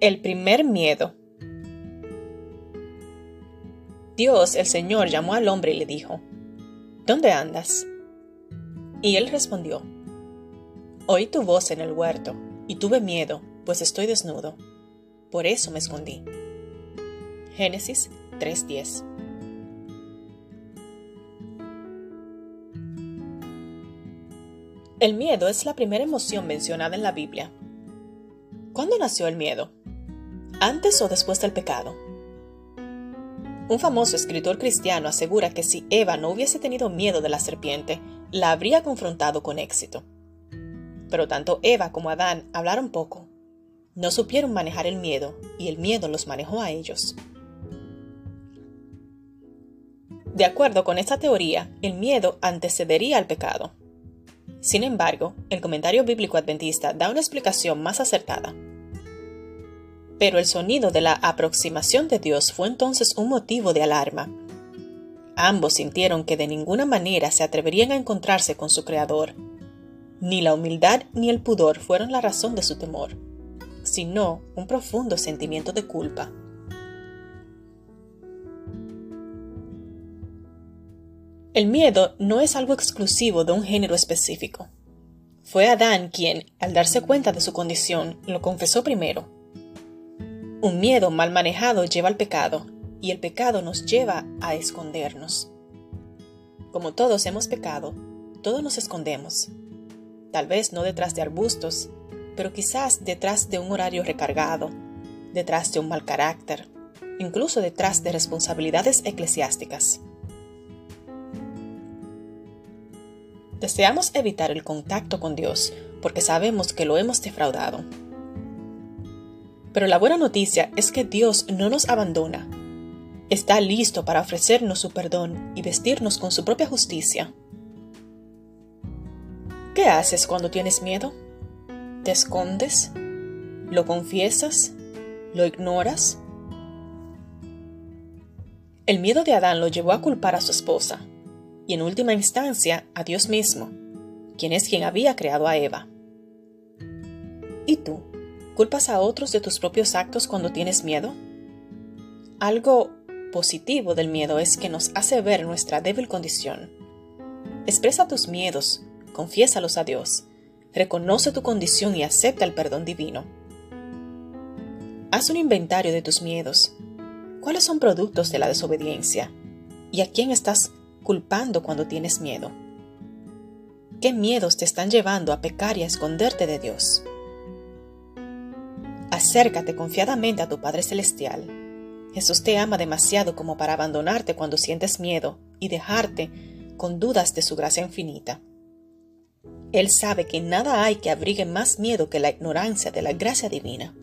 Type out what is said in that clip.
El primer miedo. Dios, el Señor, llamó al hombre y le dijo, ¿Dónde andas? Y él respondió, Oí tu voz en el huerto, y tuve miedo, pues estoy desnudo. Por eso me escondí. Génesis 3:10 El miedo es la primera emoción mencionada en la Biblia. ¿Cuándo nació el miedo? ¿Antes o después del pecado? Un famoso escritor cristiano asegura que si Eva no hubiese tenido miedo de la serpiente, la habría confrontado con éxito. Pero tanto Eva como Adán hablaron poco. No supieron manejar el miedo y el miedo los manejó a ellos. De acuerdo con esta teoría, el miedo antecedería al pecado. Sin embargo, el comentario bíblico adventista da una explicación más acertada. Pero el sonido de la aproximación de Dios fue entonces un motivo de alarma. Ambos sintieron que de ninguna manera se atreverían a encontrarse con su Creador. Ni la humildad ni el pudor fueron la razón de su temor, sino un profundo sentimiento de culpa. El miedo no es algo exclusivo de un género específico. Fue Adán quien, al darse cuenta de su condición, lo confesó primero un miedo mal manejado lleva al pecado y el pecado nos lleva a escondernos. Como todos hemos pecado, todos nos escondemos. Tal vez no detrás de arbustos, pero quizás detrás de un horario recargado, detrás de un mal carácter, incluso detrás de responsabilidades eclesiásticas. Deseamos evitar el contacto con Dios porque sabemos que lo hemos defraudado pero la buena noticia es que Dios no nos abandona. Está listo para ofrecernos su perdón y vestirnos con su propia justicia. ¿Qué haces cuando tienes miedo? ¿Te escondes? ¿Lo confiesas? ¿Lo ignoras? El miedo de Adán lo llevó a culpar a su esposa y en última instancia a Dios mismo, quien es quien había creado a Eva. ¿Y tú? ¿Culpas a otros de tus propios actos cuando tienes miedo? Algo positivo del miedo es que nos hace ver nuestra débil condición. Expresa tus miedos, confiésalos a Dios, reconoce tu condición y acepta el perdón divino. Haz un inventario de tus miedos. ¿Cuáles son productos de la desobediencia? ¿Y a quién estás culpando cuando tienes miedo? ¿Qué miedos te están llevando a pecar y a esconderte de Dios? Acércate confiadamente a tu Padre Celestial. Jesús te ama demasiado como para abandonarte cuando sientes miedo y dejarte con dudas de su gracia infinita. Él sabe que nada hay que abrigue más miedo que la ignorancia de la gracia divina.